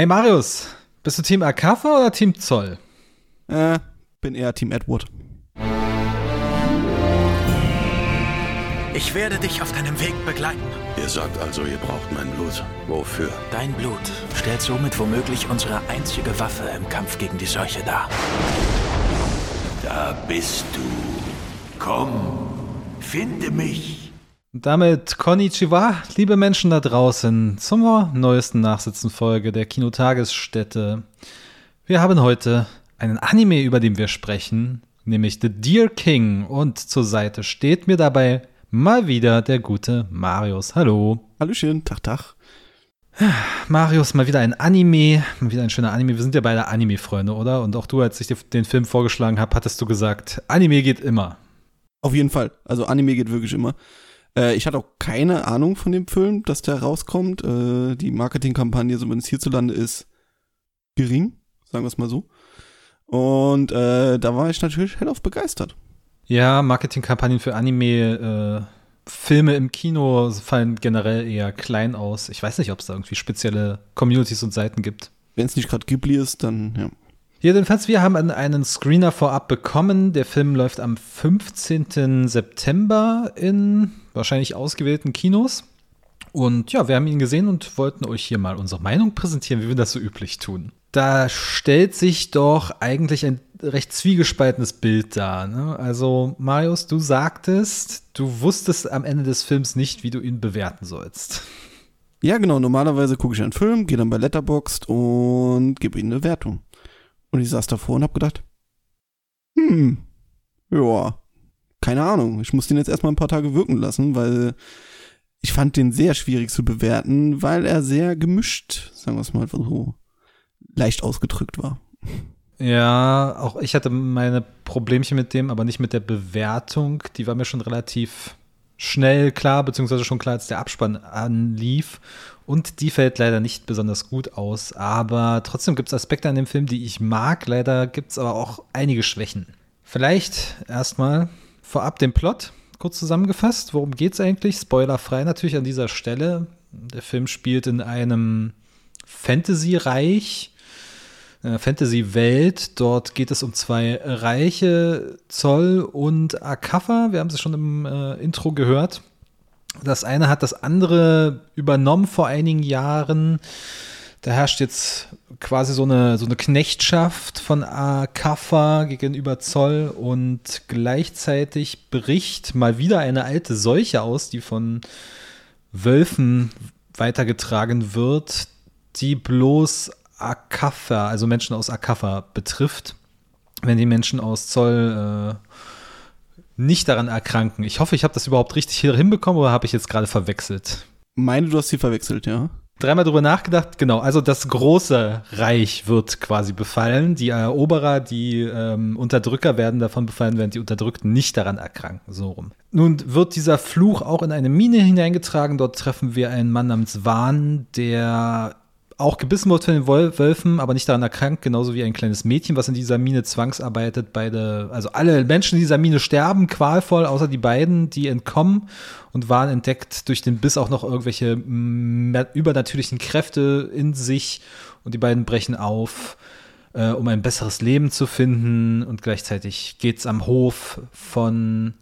Hey Marius, bist du Team Akafa oder Team Zoll? Äh, bin eher Team Edward. Ich werde dich auf deinem Weg begleiten. Ihr sagt also, ihr braucht mein Blut. Wofür? Dein Blut stellt somit womöglich unsere einzige Waffe im Kampf gegen die Seuche dar. Da bist du. Komm, finde mich. Und damit Konnichiwa, liebe Menschen da draußen, zur neuesten Nachsitzenfolge der Kinotagesstätte. Wir haben heute einen Anime, über den wir sprechen, nämlich The Deer King. Und zur Seite steht mir dabei mal wieder der gute Marius. Hallo. Hallöchen, Tag, Tag. Marius, mal wieder ein Anime, mal wieder ein schöner Anime. Wir sind ja beide Anime-Freunde, oder? Und auch du, als ich dir den Film vorgeschlagen habe, hattest du gesagt, Anime geht immer. Auf jeden Fall. Also Anime geht wirklich immer. Äh, ich hatte auch keine Ahnung von dem Film, dass der rauskommt. Äh, die Marketingkampagne, zumindest hierzulande, ist gering, sagen wir es mal so. Und äh, da war ich natürlich hellauf begeistert. Ja, Marketingkampagnen für Anime, äh, Filme im Kino fallen generell eher klein aus. Ich weiß nicht, ob es da irgendwie spezielle Communities und Seiten gibt. Wenn es nicht gerade Ghibli ist, dann ja. Jedenfalls, wir haben einen Screener vorab bekommen. Der Film läuft am 15. September in wahrscheinlich ausgewählten Kinos. Und ja, wir haben ihn gesehen und wollten euch hier mal unsere Meinung präsentieren, wie wir das so üblich tun. Da stellt sich doch eigentlich ein recht zwiegespaltenes Bild dar. Ne? Also, Marius, du sagtest, du wusstest am Ende des Films nicht, wie du ihn bewerten sollst. Ja, genau. Normalerweise gucke ich einen Film, gehe dann bei Letterboxd und gebe ihm eine Wertung. Und ich saß davor und habe gedacht, hm, ja, keine Ahnung. Ich muss den jetzt erstmal ein paar Tage wirken lassen, weil ich fand den sehr schwierig zu bewerten, weil er sehr gemischt, sagen wir es mal so, leicht ausgedrückt war. Ja, auch ich hatte meine Problemchen mit dem, aber nicht mit der Bewertung. Die war mir schon relativ schnell klar, beziehungsweise schon klar, als der Abspann anlief. Und die fällt leider nicht besonders gut aus. Aber trotzdem gibt es Aspekte an dem Film, die ich mag. Leider gibt es aber auch einige Schwächen. Vielleicht erstmal vorab den Plot kurz zusammengefasst. Worum geht es eigentlich? Spoilerfrei natürlich an dieser Stelle. Der Film spielt in einem Fantasy-Reich, einer Fantasy-Welt. Dort geht es um zwei Reiche, Zoll und Akafa. Wir haben es schon im äh, Intro gehört. Das eine hat das andere übernommen vor einigen Jahren. Da herrscht jetzt quasi so eine, so eine Knechtschaft von Akafa gegenüber Zoll und gleichzeitig bricht mal wieder eine alte Seuche aus, die von Wölfen weitergetragen wird, die bloß Akafa, also Menschen aus Akafa betrifft. Wenn die Menschen aus Zoll äh, nicht daran erkranken. Ich hoffe, ich habe das überhaupt richtig hier hinbekommen oder habe ich jetzt gerade verwechselt? Meine, du hast sie verwechselt, ja dreimal drüber nachgedacht. Genau, also das große Reich wird quasi befallen. Die Eroberer, die ähm, Unterdrücker werden davon befallen, während die Unterdrückten nicht daran erkranken. So rum. Nun wird dieser Fluch auch in eine Mine hineingetragen. Dort treffen wir einen Mann namens Wahn, der auch gebissen wird von den Wölfen, aber nicht daran erkrankt, genauso wie ein kleines Mädchen, was in dieser Mine zwangsarbeitet. Beide, also alle Menschen in dieser Mine sterben qualvoll, außer die beiden, die entkommen und waren entdeckt durch den Biss auch noch irgendwelche übernatürlichen Kräfte in sich und die beiden brechen auf, äh, um ein besseres Leben zu finden und gleichzeitig geht es am Hof von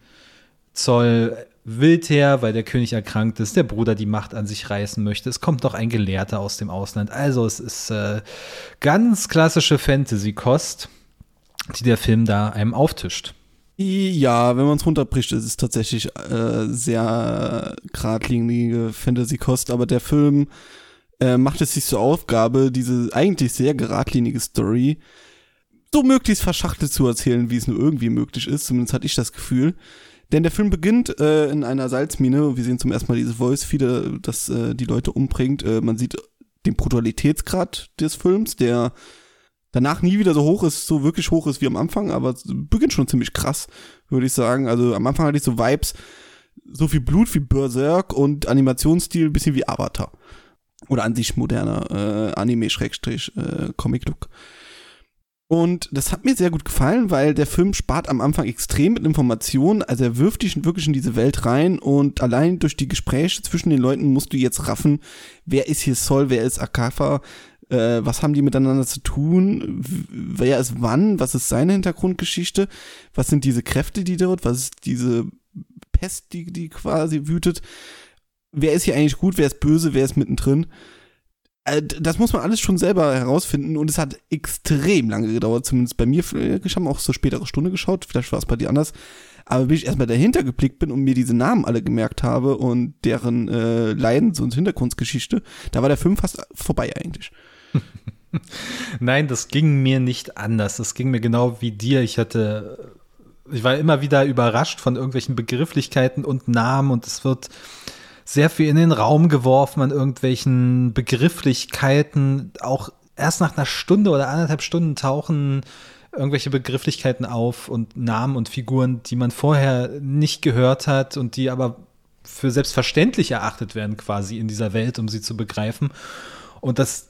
Zoll wild her, weil der König erkrankt ist, der Bruder die Macht an sich reißen möchte. Es kommt noch ein Gelehrter aus dem Ausland. Also es ist äh, ganz klassische Fantasy-Kost, die der Film da einem auftischt. Ja, wenn man es runterbricht, ist es tatsächlich äh, sehr geradlinige Fantasy-Kost, aber der Film äh, macht es sich zur Aufgabe, diese eigentlich sehr geradlinige Story so möglichst verschachtelt zu erzählen, wie es nur irgendwie möglich ist. Zumindest hatte ich das Gefühl. Denn der Film beginnt äh, in einer Salzmine. Wir sehen zum ersten Mal dieses Voice-Feeder, das äh, die Leute umbringt. Äh, man sieht den Brutalitätsgrad des Films, der danach nie wieder so hoch ist, so wirklich hoch ist wie am Anfang, aber beginnt schon ziemlich krass, würde ich sagen. Also am Anfang hatte ich so Vibes, so viel Blut wie Berserk und Animationsstil bisschen wie Avatar. Oder an sich moderner äh, Anime-Comic-Look. Und das hat mir sehr gut gefallen, weil der Film spart am Anfang extrem mit Informationen. Also er wirft dich wirklich in diese Welt rein und allein durch die Gespräche zwischen den Leuten musst du jetzt raffen, wer ist hier Sol, wer ist Akafa, Äh, was haben die miteinander zu tun? Wer ist wann? Was ist seine Hintergrundgeschichte? Was sind diese Kräfte, die dort? Was ist diese Pest, die, die quasi wütet? Wer ist hier eigentlich gut? Wer ist böse? Wer ist mittendrin? Äh, das muss man alles schon selber herausfinden und es hat extrem lange gedauert, zumindest bei mir. Ich habe auch so spätere Stunde geschaut, vielleicht war es bei dir anders. Aber bis ich erstmal dahinter geblickt bin und mir diese Namen alle gemerkt habe und deren äh, Leidens- und Hintergrundgeschichte, da war der Film fast vorbei eigentlich. Nein, das ging mir nicht anders. Das ging mir genau wie dir. Ich hatte, ich war immer wieder überrascht von irgendwelchen Begrifflichkeiten und Namen und es wird sehr viel in den Raum geworfen an irgendwelchen Begrifflichkeiten. Auch erst nach einer Stunde oder anderthalb Stunden tauchen irgendwelche Begrifflichkeiten auf und Namen und Figuren, die man vorher nicht gehört hat und die aber für selbstverständlich erachtet werden quasi in dieser Welt, um sie zu begreifen. Und das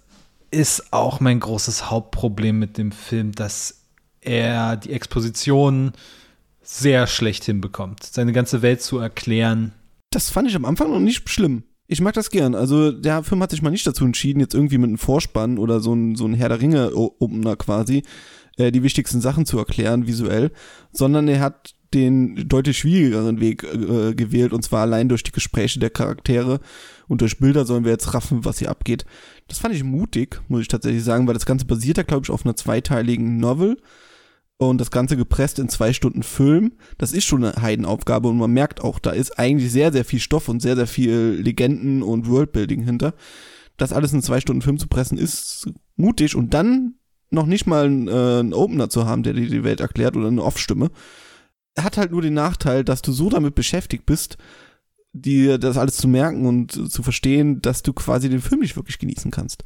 ist auch mein großes Hauptproblem mit dem Film, dass er die Exposition sehr schlecht hinbekommt, seine ganze Welt zu erklären das fand ich am Anfang noch nicht schlimm. Ich mag das gern. Also der Film hat sich mal nicht dazu entschieden, jetzt irgendwie mit einem Vorspann oder so ein, so ein Herr der Ringe-Opener quasi äh, die wichtigsten Sachen zu erklären visuell, sondern er hat den deutlich schwierigeren Weg äh, gewählt und zwar allein durch die Gespräche der Charaktere und durch Bilder sollen wir jetzt raffen, was hier abgeht. Das fand ich mutig, muss ich tatsächlich sagen, weil das Ganze basiert ja, glaube ich, auf einer zweiteiligen Novel und das Ganze gepresst in zwei Stunden Film, das ist schon eine Heidenaufgabe und man merkt auch, da ist eigentlich sehr, sehr viel Stoff und sehr, sehr viel Legenden und Worldbuilding hinter. Das alles in zwei Stunden Film zu pressen, ist mutig und dann noch nicht mal einen, äh, einen Opener zu haben, der dir die Welt erklärt oder eine Off-Stimme. Hat halt nur den Nachteil, dass du so damit beschäftigt bist, dir das alles zu merken und zu verstehen, dass du quasi den Film nicht wirklich genießen kannst.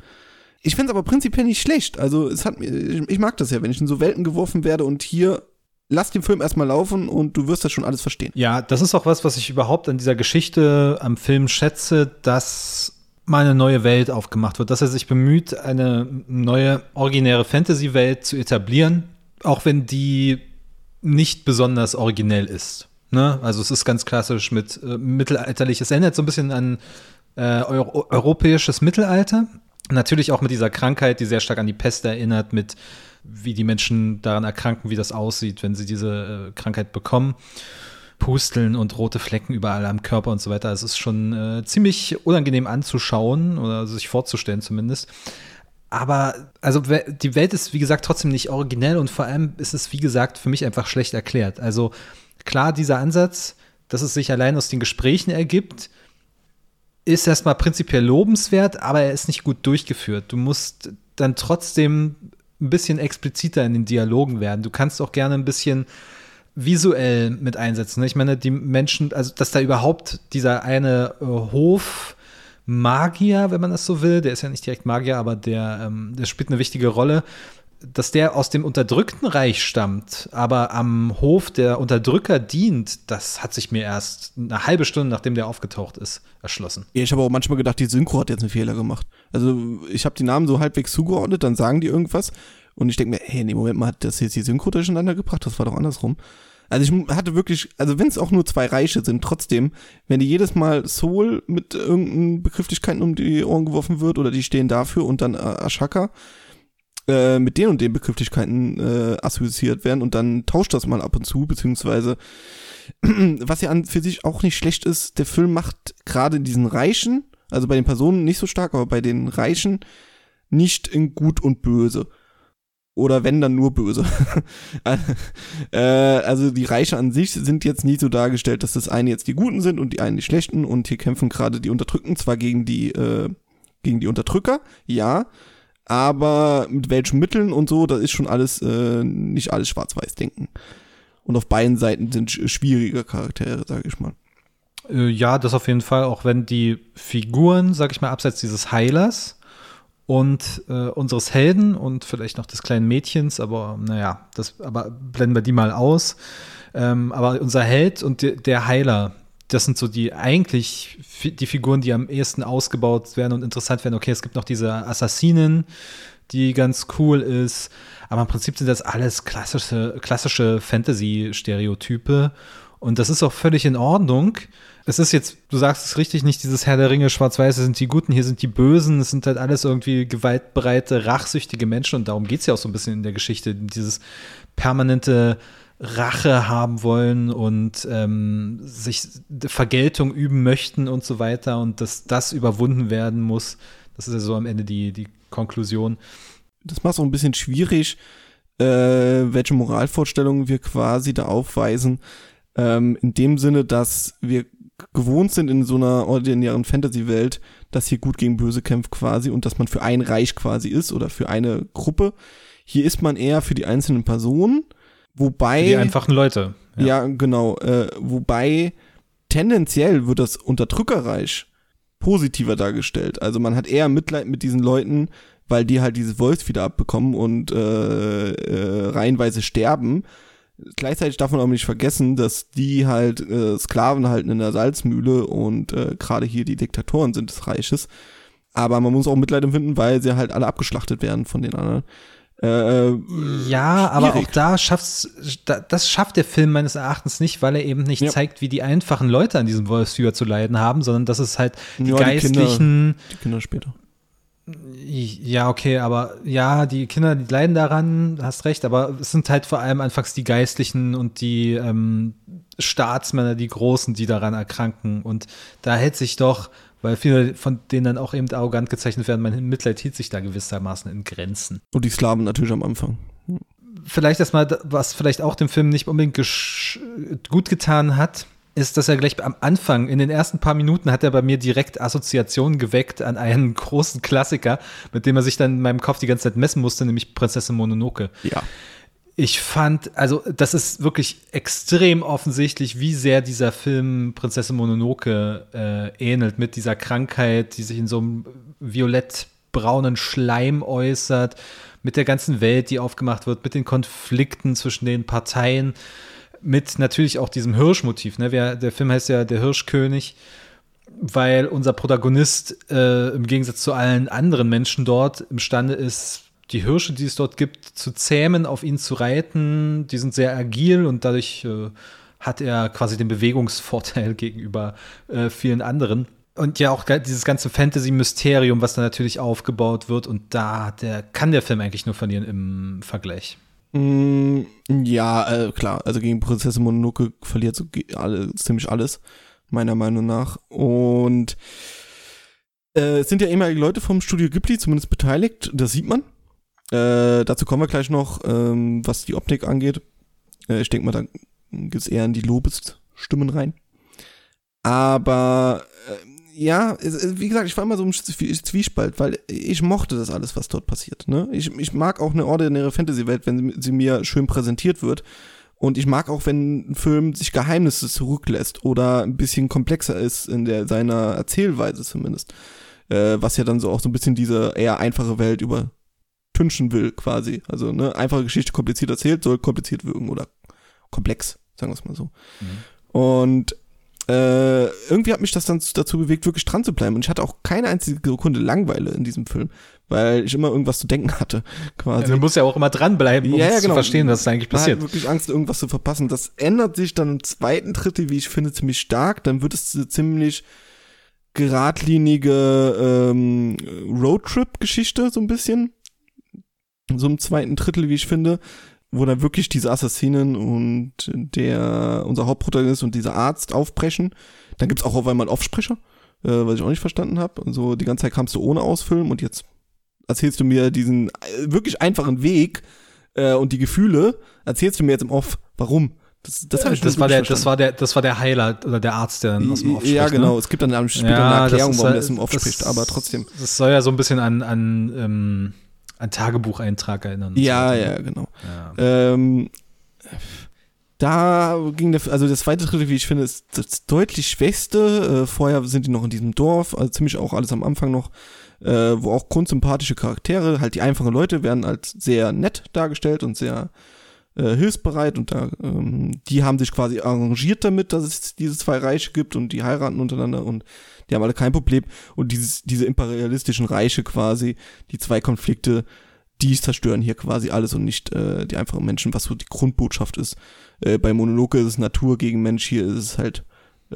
Ich finde es aber prinzipiell nicht schlecht. Also es hat ich, ich mag das ja, wenn ich in so Welten geworfen werde und hier lass den Film erstmal laufen und du wirst das schon alles verstehen. Ja, das ist auch was, was ich überhaupt an dieser Geschichte am Film schätze, dass mal eine neue Welt aufgemacht wird, dass er sich bemüht, eine neue originäre Fantasy-Welt zu etablieren, auch wenn die nicht besonders originell ist. Ne? Also es ist ganz klassisch mit äh, mittelalterliches, erinnert so ein bisschen an äh, Euro europäisches Mittelalter, Natürlich auch mit dieser Krankheit, die sehr stark an die Pest erinnert, mit wie die Menschen daran erkranken, wie das aussieht, wenn sie diese äh, Krankheit bekommen. Pusteln und rote Flecken überall am Körper und so weiter. Es ist schon äh, ziemlich unangenehm anzuschauen oder sich vorzustellen zumindest. Aber also die Welt ist, wie gesagt, trotzdem nicht originell und vor allem ist es, wie gesagt, für mich einfach schlecht erklärt. Also klar, dieser Ansatz, dass es sich allein aus den Gesprächen ergibt, ist erstmal prinzipiell lobenswert, aber er ist nicht gut durchgeführt. Du musst dann trotzdem ein bisschen expliziter in den Dialogen werden. Du kannst auch gerne ein bisschen visuell mit einsetzen. Ne? Ich meine, die Menschen, also dass da überhaupt dieser eine äh, Hof Magier, wenn man das so will, der ist ja nicht direkt Magier, aber der, ähm, der spielt eine wichtige Rolle, dass der aus dem unterdrückten Reich stammt, aber am Hof der Unterdrücker dient, das hat sich mir erst eine halbe Stunde, nachdem der aufgetaucht ist, erschlossen. Ja, ich habe auch manchmal gedacht, die Synchro hat jetzt einen Fehler gemacht. Also ich habe die Namen so halbwegs zugeordnet, dann sagen die irgendwas und ich denke mir, hey, nee, Moment mal, hat das jetzt die Synchro durcheinander gebracht? Das war doch andersrum. Also ich hatte wirklich, also wenn es auch nur zwei Reiche sind, trotzdem, wenn die jedes Mal Soul mit irgendeinen Begrifflichkeiten um die Ohren geworfen wird oder die stehen dafür und dann Ashaka, äh, mit den und den Begrifflichkeiten äh, assoziiert werden und dann tauscht das mal ab und zu, beziehungsweise was ja an für sich auch nicht schlecht ist, der Film macht gerade diesen Reichen, also bei den Personen nicht so stark, aber bei den Reichen nicht in gut und böse. Oder wenn, dann nur böse. äh, also die Reiche an sich sind jetzt nie so dargestellt, dass das eine jetzt die Guten sind und die einen die Schlechten und hier kämpfen gerade die Unterdrückten zwar gegen die, äh, gegen die Unterdrücker, ja, aber mit welchen Mitteln und so, das ist schon alles, äh, nicht alles schwarz-weiß denken. Und auf beiden Seiten sind schwierige Charaktere, sage ich mal. Äh, ja, das auf jeden Fall, auch wenn die Figuren, sag ich mal, abseits dieses Heilers und äh, unseres Helden und vielleicht noch des kleinen Mädchens, aber naja, das, aber blenden wir die mal aus. Ähm, aber unser Held und de, der Heiler, das sind so die eigentlich die Figuren, die am ehesten ausgebaut werden und interessant werden. Okay, es gibt noch diese Assassinen, die ganz cool ist, aber im Prinzip sind das alles klassische, klassische Fantasy-Stereotype und das ist auch völlig in Ordnung. Es ist jetzt, du sagst es richtig, nicht dieses Herr der Ringe, schwarz-weiß, sind die Guten, hier sind die Bösen, es sind halt alles irgendwie gewaltbereite, rachsüchtige Menschen und darum geht es ja auch so ein bisschen in der Geschichte, dieses permanente Rache haben wollen und ähm, sich Vergeltung üben möchten und so weiter und dass das überwunden werden muss. Das ist ja so am Ende die, die Konklusion. Das macht es auch ein bisschen schwierig, äh, welche Moralvorstellungen wir quasi da aufweisen. Ähm, in dem Sinne, dass wir gewohnt sind in so einer ordinären Fantasy-Welt, dass hier gut gegen böse kämpft quasi und dass man für ein Reich quasi ist oder für eine Gruppe. Hier ist man eher für die einzelnen Personen, wobei. Die einfachen Leute. Ja, ja genau. Äh, wobei tendenziell wird das Unterdrückerreich positiver dargestellt. Also man hat eher Mitleid mit diesen Leuten, weil die halt dieses Voice wieder abbekommen und äh, äh, reihenweise sterben gleichzeitig darf man auch nicht vergessen, dass die halt äh, Sklaven halten in der Salzmühle und äh, gerade hier die Diktatoren sind des Reiches. Aber man muss auch Mitleid empfinden, weil sie halt alle abgeschlachtet werden von den anderen. Äh, ja, schwierig. aber auch da schafft's, das schafft der Film meines Erachtens nicht, weil er eben nicht ja. zeigt, wie die einfachen Leute an diesem Wolfsfieber zu leiden haben, sondern dass es halt die ja, geistlichen. Die Kinder, die Kinder später. Ja, okay, aber ja, die Kinder, die leiden daran, hast recht, aber es sind halt vor allem anfangs die Geistlichen und die ähm, Staatsmänner, die Großen, die daran erkranken. Und da hält sich doch, weil viele von denen dann auch eben arrogant gezeichnet werden, mein Mitleid hielt sich da gewissermaßen in Grenzen. Und die Slaven natürlich am Anfang. Vielleicht erstmal, was vielleicht auch dem Film nicht unbedingt gut getan hat, ist, dass er gleich am Anfang, in den ersten paar Minuten, hat er bei mir direkt Assoziationen geweckt an einen großen Klassiker, mit dem er sich dann in meinem Kopf die ganze Zeit messen musste, nämlich Prinzessin Mononoke. Ja. Ich fand, also das ist wirklich extrem offensichtlich, wie sehr dieser Film Prinzessin Mononoke äh, ähnelt, mit dieser Krankheit, die sich in so einem violett-braunen Schleim äußert, mit der ganzen Welt, die aufgemacht wird, mit den Konflikten zwischen den Parteien mit natürlich auch diesem Hirschmotiv. Ne? Der, Film heißt ja Der Hirschkönig, weil unser Protagonist äh, im Gegensatz zu allen anderen Menschen dort imstande ist, die Hirsche, die es dort gibt, zu zähmen, auf ihn zu reiten. Die sind sehr agil und dadurch äh, hat er quasi den Bewegungsvorteil gegenüber äh, vielen anderen. Und ja, auch dieses ganze Fantasy-Mysterium, was da natürlich aufgebaut wird. Und da der, kann der Film eigentlich nur verlieren im Vergleich. Mm, ja, äh, klar. Also gegen Prinzessin Mononoke verliert so alle, ziemlich alles, meiner Meinung nach. Und äh, es sind ja ehemalige Leute vom Studio Ghibli zumindest beteiligt. Das sieht man. Äh, dazu kommen wir gleich noch, ähm, was die Optik angeht. Äh, ich denke mal, da geht's eher in die Lobesstimmen rein. Aber äh, ja, wie gesagt, ich war immer so im Zwiespalt, weil ich mochte das alles, was dort passiert. Ne? Ich, ich mag auch eine ordinäre Fantasy-Welt, wenn sie mir schön präsentiert wird. Und ich mag auch, wenn ein Film sich Geheimnisse zurücklässt oder ein bisschen komplexer ist in der, seiner Erzählweise zumindest. Äh, was ja dann so auch so ein bisschen diese eher einfache Welt übertünchen will, quasi. Also, ne, einfache Geschichte kompliziert erzählt, soll kompliziert wirken oder komplex, sagen wir es mal so. Mhm. Und äh, irgendwie hat mich das dann dazu bewegt, wirklich dran zu bleiben. Und ich hatte auch keine einzige Sekunde Langweile in diesem Film, weil ich immer irgendwas zu denken hatte, quasi. Ja, du musst ja auch immer dranbleiben, um ja, ja, genau. zu verstehen, was da eigentlich passiert. Ich wirklich Angst, irgendwas zu verpassen. Das ändert sich dann im zweiten Drittel, wie ich finde, ziemlich stark. Dann wird es eine ziemlich geradlinige ähm, Roadtrip-Geschichte, so ein bisschen. So im zweiten Drittel, wie ich finde wo dann wirklich diese Assassinen und der, unser Hauptprotagonist und dieser Arzt aufbrechen. Dann gibt's auch auf einmal Offsprecher, äh, was ich auch nicht verstanden habe. Also die ganze Zeit kamst du ohne Ausfilmen und jetzt erzählst du mir diesen äh, wirklich einfachen Weg äh, und die Gefühle, erzählst du mir jetzt im Off, warum? Das, das, ich das war der, das war der, das war der Heiler oder der Arzt, der dann aus dem Off spricht. Ja, genau. Ne? Es gibt dann später ja, eine Erklärung, warum der im Off spricht, aber trotzdem. Das soll ja so ein bisschen an, an ähm, ein Tagebucheintrag erinnern. Ja, so. ja, genau. Ja. Ähm, da ging der, also das zweite Drittel, wie ich finde, ist das deutlich schwächste. Äh, vorher sind die noch in diesem Dorf, also ziemlich auch alles am Anfang noch, äh, wo auch grundsympathische Charaktere, halt die einfachen Leute werden als sehr nett dargestellt und sehr äh, hilfsbereit und da, ähm, die haben sich quasi arrangiert damit, dass es diese zwei Reiche gibt und die heiraten untereinander und die haben alle kein Problem. Und dieses, diese imperialistischen Reiche quasi, die zwei Konflikte, die zerstören hier quasi alles und nicht äh, die einfachen Menschen, was so die Grundbotschaft ist. Äh, bei Monologe ist es Natur gegen Mensch, hier ist es halt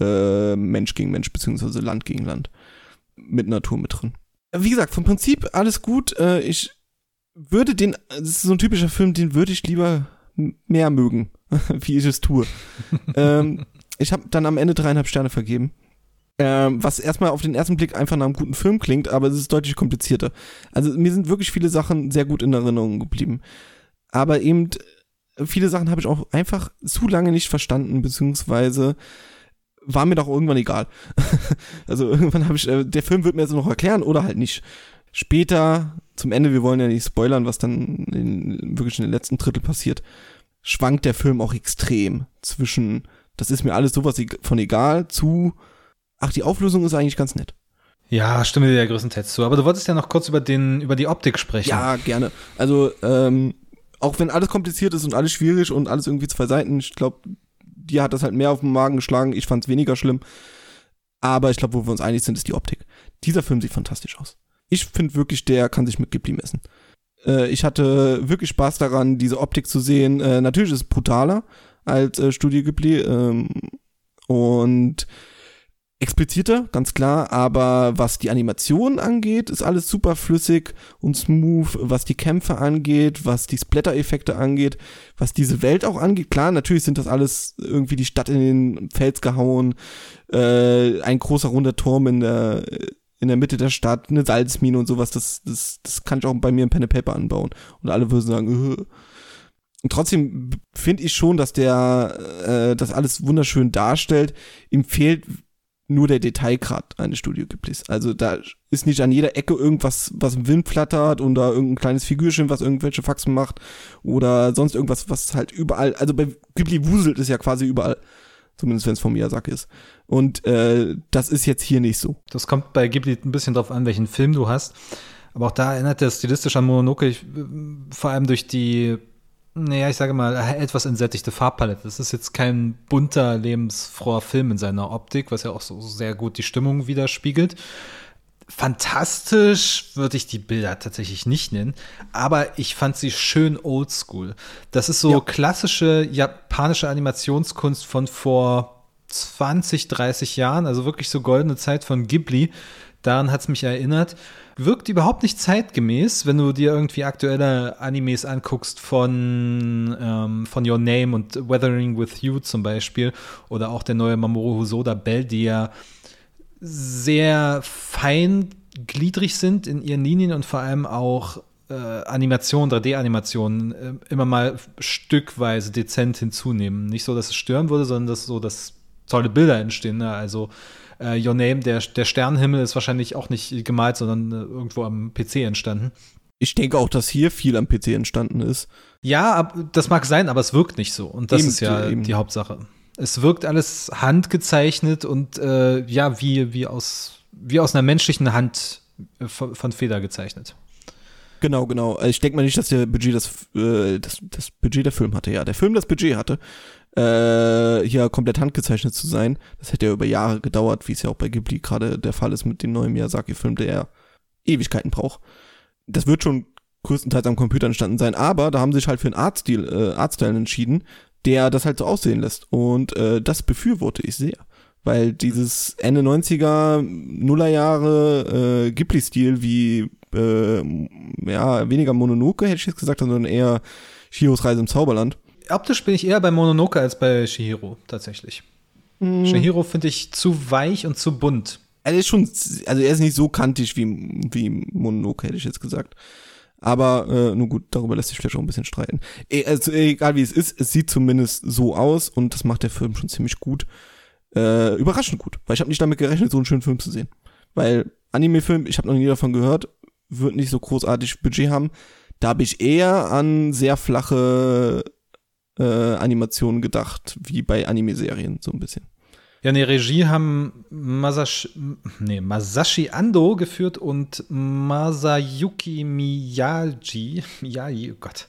äh, Mensch gegen Mensch, beziehungsweise Land gegen Land. Mit Natur mit drin. Wie gesagt, vom Prinzip alles gut. Äh, ich würde den, das ist so ein typischer Film, den würde ich lieber mehr mögen, wie ich es tue. ähm, ich habe dann am Ende dreieinhalb Sterne vergeben. Ähm, was erstmal auf den ersten Blick einfach nach einem guten Film klingt, aber es ist deutlich komplizierter. Also mir sind wirklich viele Sachen sehr gut in Erinnerung geblieben. Aber eben viele Sachen habe ich auch einfach zu lange nicht verstanden, beziehungsweise war mir doch irgendwann egal. also irgendwann habe ich, äh, der Film wird mir jetzt noch erklären oder halt nicht. Später, zum Ende, wir wollen ja nicht spoilern, was dann in, wirklich in den letzten Drittel passiert, schwankt der Film auch extrem zwischen, das ist mir alles sowas von egal, zu, ach, die Auflösung ist eigentlich ganz nett. Ja, stimme dir ja größtenteils zu. Aber du wolltest ja noch kurz über den, über die Optik sprechen. Ja, gerne. Also, ähm, auch wenn alles kompliziert ist und alles schwierig und alles irgendwie zwei Seiten, ich glaube, die hat das halt mehr auf den Magen geschlagen. Ich fand es weniger schlimm. Aber ich glaube, wo wir uns einig sind, ist die Optik. Dieser Film sieht fantastisch aus. Ich finde wirklich, der kann sich mit Ghibli messen. Äh, ich hatte wirklich Spaß daran, diese Optik zu sehen. Äh, natürlich ist es brutaler als äh, Studio Ghibli. Ähm, und expliziter, ganz klar, aber was die Animation angeht, ist alles super flüssig und smooth, was die Kämpfe angeht, was die Splatter-Effekte angeht, was diese Welt auch angeht. Klar, natürlich sind das alles irgendwie die Stadt in den Fels gehauen, äh, ein großer runder Turm in der in der Mitte der Stadt, eine Salzmine und sowas, das, das, das kann ich auch bei mir im Pen and Paper anbauen. Und alle würden sagen, äh. Und trotzdem finde ich schon, dass der äh, das alles wunderschön darstellt. Ihm fehlt nur der Detailgrad eines Studio Ghiblis. Also da ist nicht an jeder Ecke irgendwas, was im Wind flattert da irgendein kleines Figürchen, was irgendwelche Faxen macht oder sonst irgendwas, was halt überall, also bei Ghibli wuselt es ja quasi überall. Zumindest wenn es von Miyazaki ist. Und äh, das ist jetzt hier nicht so. Das kommt bei Ghibli ein bisschen drauf an, welchen Film du hast. Aber auch da erinnert er stilistisch an Mononoke, ich, vor allem durch die naja, ich sage mal, etwas entsättigte Farbpalette. Das ist jetzt kein bunter, lebensfroher Film in seiner Optik, was ja auch so sehr gut die Stimmung widerspiegelt. Fantastisch würde ich die Bilder tatsächlich nicht nennen, aber ich fand sie schön oldschool. Das ist so ja. klassische japanische Animationskunst von vor 20, 30 Jahren, also wirklich so goldene Zeit von Ghibli. Daran hat es mich erinnert wirkt überhaupt nicht zeitgemäß, wenn du dir irgendwie aktuelle Animes anguckst von, ähm, von Your Name und Weathering with You zum Beispiel oder auch der neue Mamoru Hosoda Bell, die ja sehr feingliedrig sind in ihren Linien und vor allem auch äh, Animationen, 3D-Animationen äh, immer mal stückweise dezent hinzunehmen. Nicht so, dass es stören würde, sondern dass so, dass tolle Bilder entstehen. Ne? Also äh, Your Name, der, der Sternenhimmel ist wahrscheinlich auch nicht gemalt, sondern äh, irgendwo am PC entstanden. Ich denke auch, dass hier viel am PC entstanden ist. Ja, ab, das mag sein, aber es wirkt nicht so. Und das eben, ist ja eben. die Hauptsache. Es wirkt alles handgezeichnet und äh, ja, wie, wie, aus, wie aus einer menschlichen Hand äh, von, von Feder gezeichnet. Genau, genau. Ich denke mal nicht, dass der Budget das, äh, das, das Budget der Film hatte. Ja, der Film das Budget hatte äh, hier komplett handgezeichnet zu sein. Das hätte ja über Jahre gedauert, wie es ja auch bei Ghibli gerade der Fall ist mit dem neuen Miyazaki-Film, der ja Ewigkeiten braucht. Das wird schon größtenteils am Computer entstanden sein, aber da haben sie sich halt für einen Artstil, äh, Artstyle entschieden, der das halt so aussehen lässt. Und äh, das befürworte ich sehr. Weil dieses Ende 90er, Nullerjahre äh, Ghibli-Stil wie äh, ja, weniger Mononoke, hätte ich jetzt gesagt, sondern eher Shiros Reise im Zauberland optisch bin ich eher bei Mononoke als bei Shihiro, tatsächlich. Mhm. Shihiro finde ich zu weich und zu bunt. Er ist schon, also er ist nicht so kantig wie, wie Mononoke, hätte ich jetzt gesagt. Aber äh, nun gut, darüber lässt sich vielleicht auch ein bisschen streiten. E also, egal wie es ist, es sieht zumindest so aus und das macht der Film schon ziemlich gut. Äh, überraschend gut, weil ich habe nicht damit gerechnet, so einen schönen Film zu sehen. Weil Anime-Film, ich habe noch nie davon gehört, wird nicht so großartig Budget haben. Da habe ich eher an sehr flache äh, Animationen gedacht, wie bei Anime-Serien, so ein bisschen. Ja, ne, Regie haben Masashi, nee, Masashi Ando geführt und Masayuki Miyagi. Miyagi, oh Gott.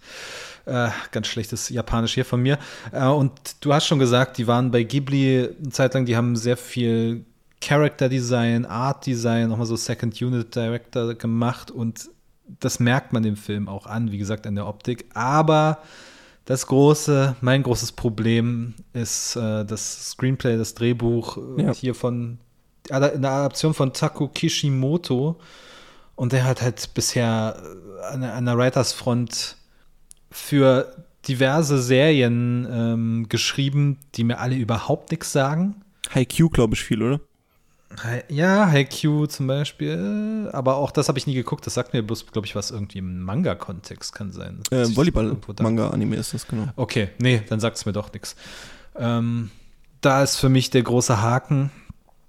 Äh, ganz schlechtes Japanisch hier von mir. Äh, und du hast schon gesagt, die waren bei Ghibli eine Zeit lang, die haben sehr viel Character Design, Art Design, nochmal so Second Unit Director gemacht und das merkt man dem Film auch an, wie gesagt, an der Optik. Aber Das große, mein großes Problem ist äh, das Screenplay, das Drehbuch äh, Ja. hier von eine Adaption von Taku Kishimoto. Und der hat halt bisher äh, an, der- an der Writers-Front für diverse Serien ähm, geschrieben, die mir alle überhaupt nichts sagen. High Q, glaube ich, viel, oder? Ja, Haikyuu zum Beispiel, aber auch das habe ich nie geguckt. Das sagt mir bloß, glaube ich, was irgendwie im Manga-Kontext kann sein. Äh, Volleyball-Manga-Anime ist das, genau. Okay, nee, dann sagt es mir doch nichts. Ähm, da ist für mich der große Haken.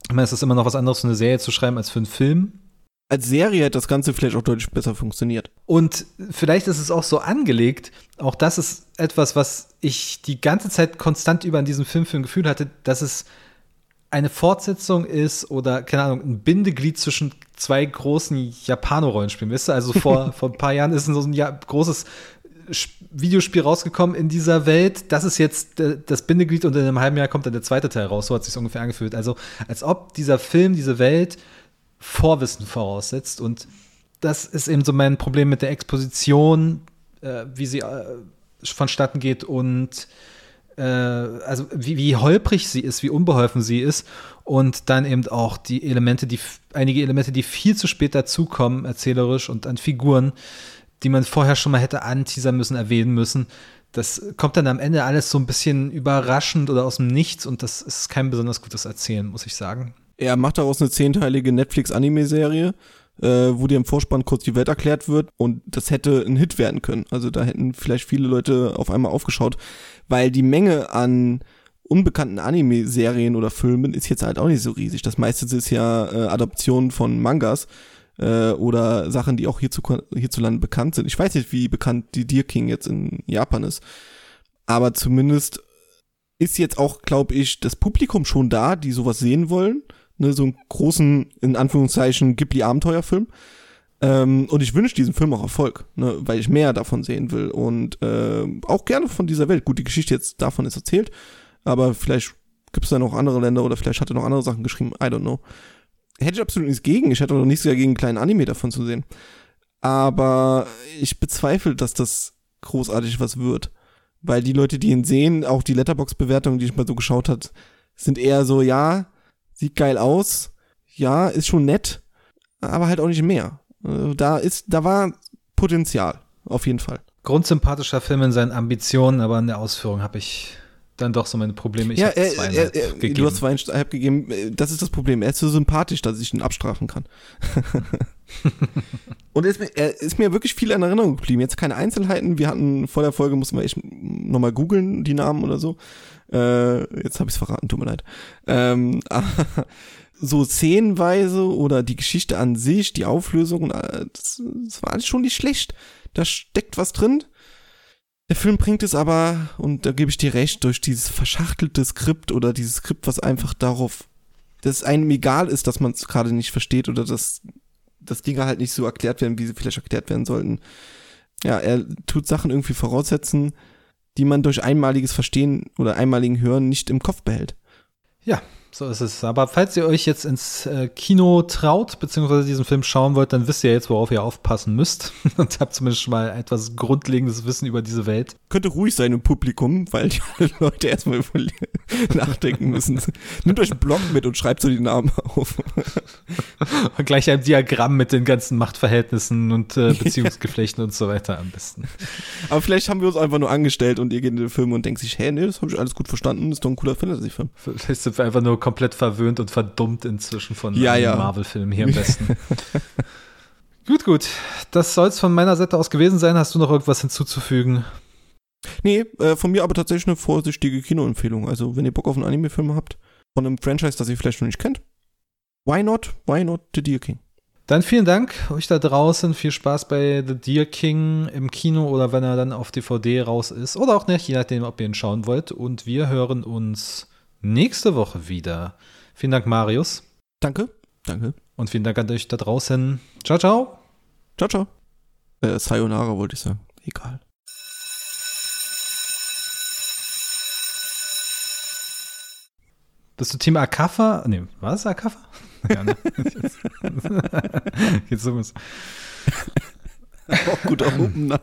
Ich meine, es ist immer noch was anderes, für eine Serie zu schreiben als für einen Film. Als Serie hätte das Ganze vielleicht auch deutlich besser funktioniert. Und vielleicht ist es auch so angelegt, auch das ist etwas, was ich die ganze Zeit konstant über an diesem Film für ein Gefühl hatte, dass es eine Fortsetzung ist oder, keine Ahnung, ein Bindeglied zwischen zwei großen Japano-Rollenspielen. Weißt du, also vor, vor ein paar Jahren ist so ein ja, großes Sch- Videospiel rausgekommen in dieser Welt. Das ist jetzt äh, das Bindeglied und in einem halben Jahr kommt dann der zweite Teil raus. So hat es sich ungefähr angefühlt. Also, als ob dieser Film, diese Welt Vorwissen voraussetzt. Und das ist eben so mein Problem mit der Exposition, äh, wie sie äh, vonstatten geht und äh, also wie, wie holprig sie ist, wie unbeholfen sie ist und dann eben auch die Elemente, die einige Elemente, die viel zu spät dazukommen, erzählerisch und an Figuren, die man vorher schon mal hätte anteasern müssen, erwähnen müssen. Das kommt dann am Ende alles so ein bisschen überraschend oder aus dem Nichts und das ist kein besonders gutes Erzählen, muss ich sagen. Er macht daraus eine zehnteilige Netflix-Anime-Serie, äh, wo dir im Vorspann kurz die Welt erklärt wird und das hätte ein Hit werden können. Also da hätten vielleicht viele Leute auf einmal aufgeschaut, weil die Menge an unbekannten Anime-Serien oder Filmen ist jetzt halt auch nicht so riesig. Das meiste ist ja äh, Adaptionen von Mangas äh, oder Sachen, die auch hierzu, hierzulande bekannt sind. Ich weiß nicht, wie bekannt die Deer King jetzt in Japan ist, aber zumindest ist jetzt auch, glaube ich, das Publikum schon da, die sowas sehen wollen. Ne, so einen großen, in Anführungszeichen, Ghibli-Abenteuerfilm. Ähm, und ich wünsche diesem Film auch Erfolg, ne, weil ich mehr davon sehen will. Und äh, auch gerne von dieser Welt. Gut, die Geschichte jetzt davon ist erzählt, aber vielleicht gibt es da noch andere Länder oder vielleicht hat er noch andere Sachen geschrieben. I don't know. Hätte ich absolut nichts gegen. Ich hätte auch nichts dagegen, einen kleinen Anime davon zu sehen. Aber ich bezweifle, dass das großartig was wird. Weil die Leute, die ihn sehen, auch die Letterbox-Bewertungen, die ich mal so geschaut hat, sind eher so, ja, sieht geil aus, ja, ist schon nett, aber halt auch nicht mehr. Äh, Da ist, da war Potenzial, auf jeden Fall. Grundsympathischer Film in seinen Ambitionen, aber in der Ausführung habe ich dann doch so meine Probleme. Ich ja, habe er, er, zweieinhalb er, gegeben. du hast zweieinhalb gegeben. Äh, Das ist das Problem. Er ist so sympathisch, dass ich ihn abstrafen kann. Und er ist, mir, ist mir wirklich viel in Erinnerung geblieben. Jetzt keine Einzelheiten. Wir hatten vor der Folge, mussten wir echt nochmal googeln, die Namen oder so. Äh, jetzt habe ich es verraten, tut mir leid. Ähm, so szenenweise oder die Geschichte an sich, die Auflösung, äh, das, das war alles schon nicht schlecht. Da steckt was drin. Der Film bringt es aber, und da gebe ich dir recht, durch dieses verschachtelte Skript oder dieses Skript, was einfach darauf, dass einem egal ist, dass man es gerade nicht versteht oder dass, dass Dinge halt nicht so erklärt werden, wie sie vielleicht erklärt werden sollten. Ja, er tut Sachen irgendwie voraussetzen, die man durch einmaliges Verstehen oder einmaligen Hören nicht im Kopf behält. Ja, so ist es. Aber falls ihr euch jetzt ins äh, Kino traut, beziehungsweise diesen Film schauen wollt, dann wisst ihr jetzt, worauf ihr aufpassen müsst und habt zumindest mal etwas grundlegendes Wissen über diese Welt. Könnte ruhig sein im Publikum, weil die Leute erstmal über- nachdenken müssen. Nehmt euch einen Blog mit und schreibt so die Namen auf. Und gleich ein Diagramm mit den ganzen Machtverhältnissen und äh, Beziehungsgeflechten und so weiter am besten. Aber vielleicht haben wir uns einfach nur angestellt und ihr geht in den Film und denkt sich, hä, nee, das habe ich alles gut verstanden, das ist doch ein cooler Fantasy-Film. Vielleicht sind wir einfach nur komplett verwöhnt und verdummt inzwischen von Ja, ja. Marvel-Filmen hier am besten. gut, gut. Das soll es von meiner Seite aus gewesen sein. Hast du noch irgendwas hinzuzufügen? Nee, äh, von mir aber tatsächlich eine vorsichtige Kinoempfehlung. Also, wenn ihr Bock auf einen Anime-Film habt, von einem Franchise, das ihr vielleicht noch nicht kennt, why not? Why not The Deer King? Dann vielen Dank euch da draußen. Viel Spaß bei The Deer King im Kino oder wenn er dann auf DVD raus ist. Oder auch nicht, je nachdem, ob ihr ihn schauen wollt. Und wir hören uns nächste Woche wieder. Vielen Dank, Marius. Danke, danke. Und vielen Dank an euch da draußen. Ciao, ciao. Ciao, ciao. Äh, Sayonara wollte ich sagen. Egal. Bist du Team Akafa? Nee, war es Akafa? Ja, ne? Jetzt so was. Auch guter Opener.